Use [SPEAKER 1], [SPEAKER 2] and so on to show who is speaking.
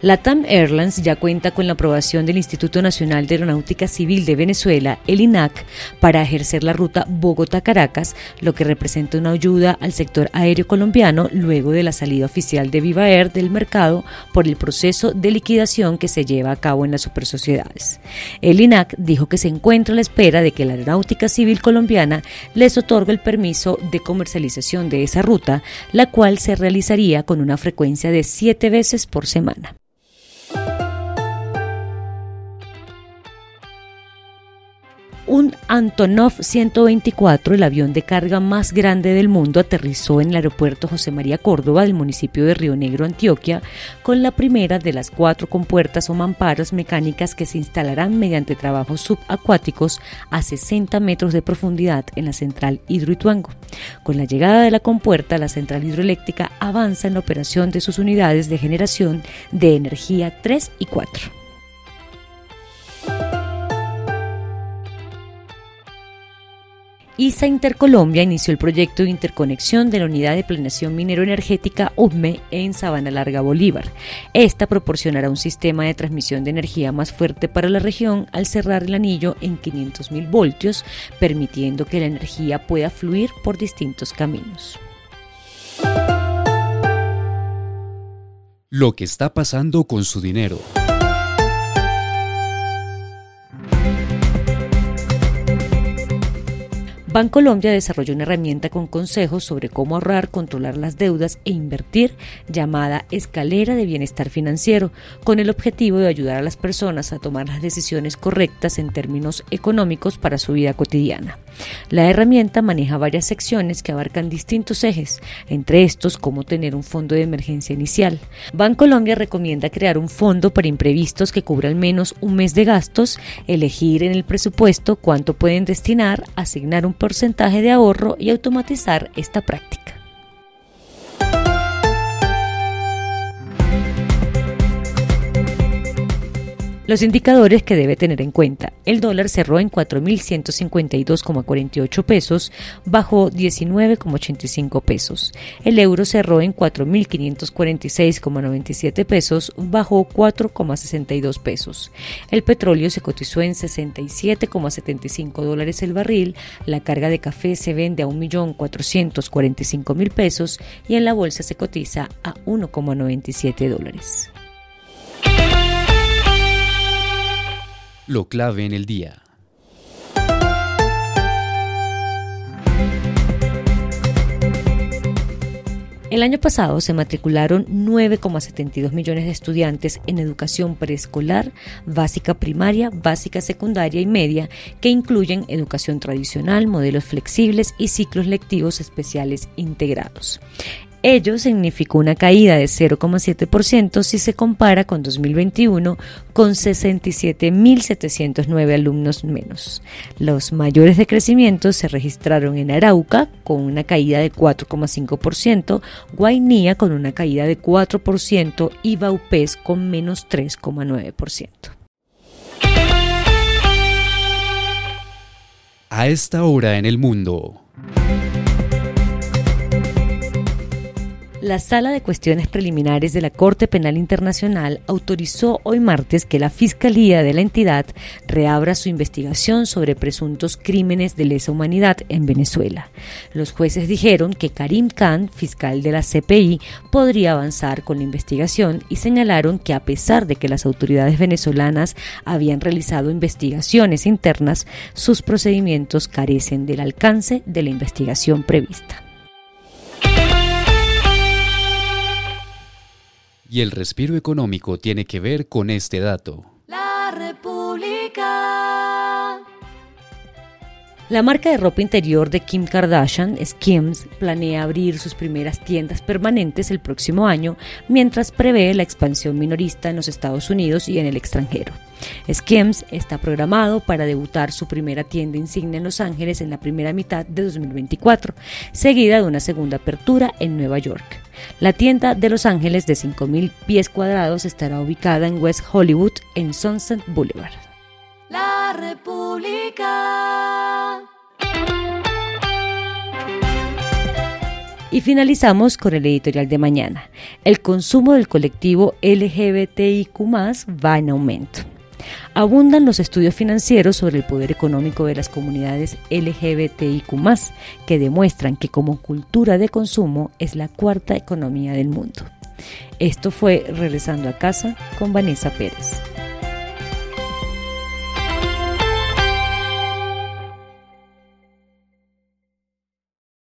[SPEAKER 1] LATAM Airlines ya cuenta con la aprobación del Instituto Nacional de Aeronáutica Civil de Venezuela, el INAC, para ejercer la ruta Bogotá-Caracas, lo que representa una ayuda al sector aéreo colombiano luego de la salida oficial de Viva Air del mercado por el proceso de liquidación que se lleva a cabo en las supersociedades. El INAC dijo que se encuentra a la espera de que la Aeronáutica Civil colombiana les otorgue el permiso de comercialización de esa ruta, la cual se realizaría con una frecuencia de siete veces por semana. Un Antonov 124, el avión de carga más grande del mundo, aterrizó en el aeropuerto José María Córdoba del municipio de Río Negro, Antioquia, con la primera de las cuatro compuertas o mamparas mecánicas que se instalarán mediante trabajos subacuáticos a 60 metros de profundidad en la central Hidroituango. Con la llegada de la compuerta, la central hidroeléctrica avanza en la operación de sus unidades de generación de energía 3 y 4. ISA Intercolombia inició el proyecto de interconexión de la Unidad de Planeación Minero-Energética UME en Sabana Larga, Bolívar. Esta proporcionará un sistema de transmisión de energía más fuerte para la región al cerrar el anillo en 500.000 voltios, permitiendo que la energía pueda fluir por distintos caminos.
[SPEAKER 2] Lo que está pasando con su dinero.
[SPEAKER 1] Bancolombia desarrolló una herramienta con consejos sobre cómo ahorrar, controlar las deudas e invertir llamada Escalera de Bienestar Financiero, con el objetivo de ayudar a las personas a tomar las decisiones correctas en términos económicos para su vida cotidiana. La herramienta maneja varias secciones que abarcan distintos ejes, entre estos cómo tener un fondo de emergencia inicial. Bancolombia recomienda crear un fondo para imprevistos que cubra al menos un mes de gastos, elegir en el presupuesto cuánto pueden destinar, asignar un porcentaje de ahorro y automatizar esta práctica. Los indicadores que debe tener en cuenta. El dólar cerró en 4.152,48 pesos, bajó 19,85 pesos. El euro cerró en 4.546,97 pesos, bajó 4,62 pesos. El petróleo se cotizó en 67,75 dólares el barril. La carga de café se vende a 1.445.000 pesos y en la bolsa se cotiza a 1,97 dólares.
[SPEAKER 2] Lo clave en el día.
[SPEAKER 1] El año pasado se matricularon 9,72 millones de estudiantes en educación preescolar, básica primaria, básica secundaria y media, que incluyen educación tradicional, modelos flexibles y ciclos lectivos especiales integrados. Ello significó una caída de 0,7% si se compara con 2021 con 67.709 alumnos menos. Los mayores decrecimientos se registraron en Arauca con una caída de 4,5%, Guainía con una caída de 4% y Baupés con menos 3,9%.
[SPEAKER 2] A esta hora en el mundo.
[SPEAKER 1] La Sala de Cuestiones Preliminares de la Corte Penal Internacional autorizó hoy martes que la Fiscalía de la entidad reabra su investigación sobre presuntos crímenes de lesa humanidad en Venezuela. Los jueces dijeron que Karim Khan, fiscal de la CPI, podría avanzar con la investigación y señalaron que a pesar de que las autoridades venezolanas habían realizado investigaciones internas, sus procedimientos carecen del alcance de la investigación prevista.
[SPEAKER 2] Y el respiro económico tiene que ver con este dato.
[SPEAKER 3] La República.
[SPEAKER 1] La marca de ropa interior de Kim Kardashian, Skims, planea abrir sus primeras tiendas permanentes el próximo año, mientras prevé la expansión minorista en los Estados Unidos y en el extranjero. Skims está programado para debutar su primera tienda insignia en Los Ángeles en la primera mitad de 2024, seguida de una segunda apertura en Nueva York. La tienda de Los Ángeles de 5.000 pies cuadrados estará ubicada en West Hollywood, en Sunset Boulevard.
[SPEAKER 3] La República.
[SPEAKER 1] Y finalizamos con el editorial de mañana. El consumo del colectivo LGBTIQ va en aumento. Abundan los estudios financieros sobre el poder económico de las comunidades LGBTIQ que demuestran que como cultura de consumo es la cuarta economía del mundo. Esto fue Regresando a casa con Vanessa Pérez.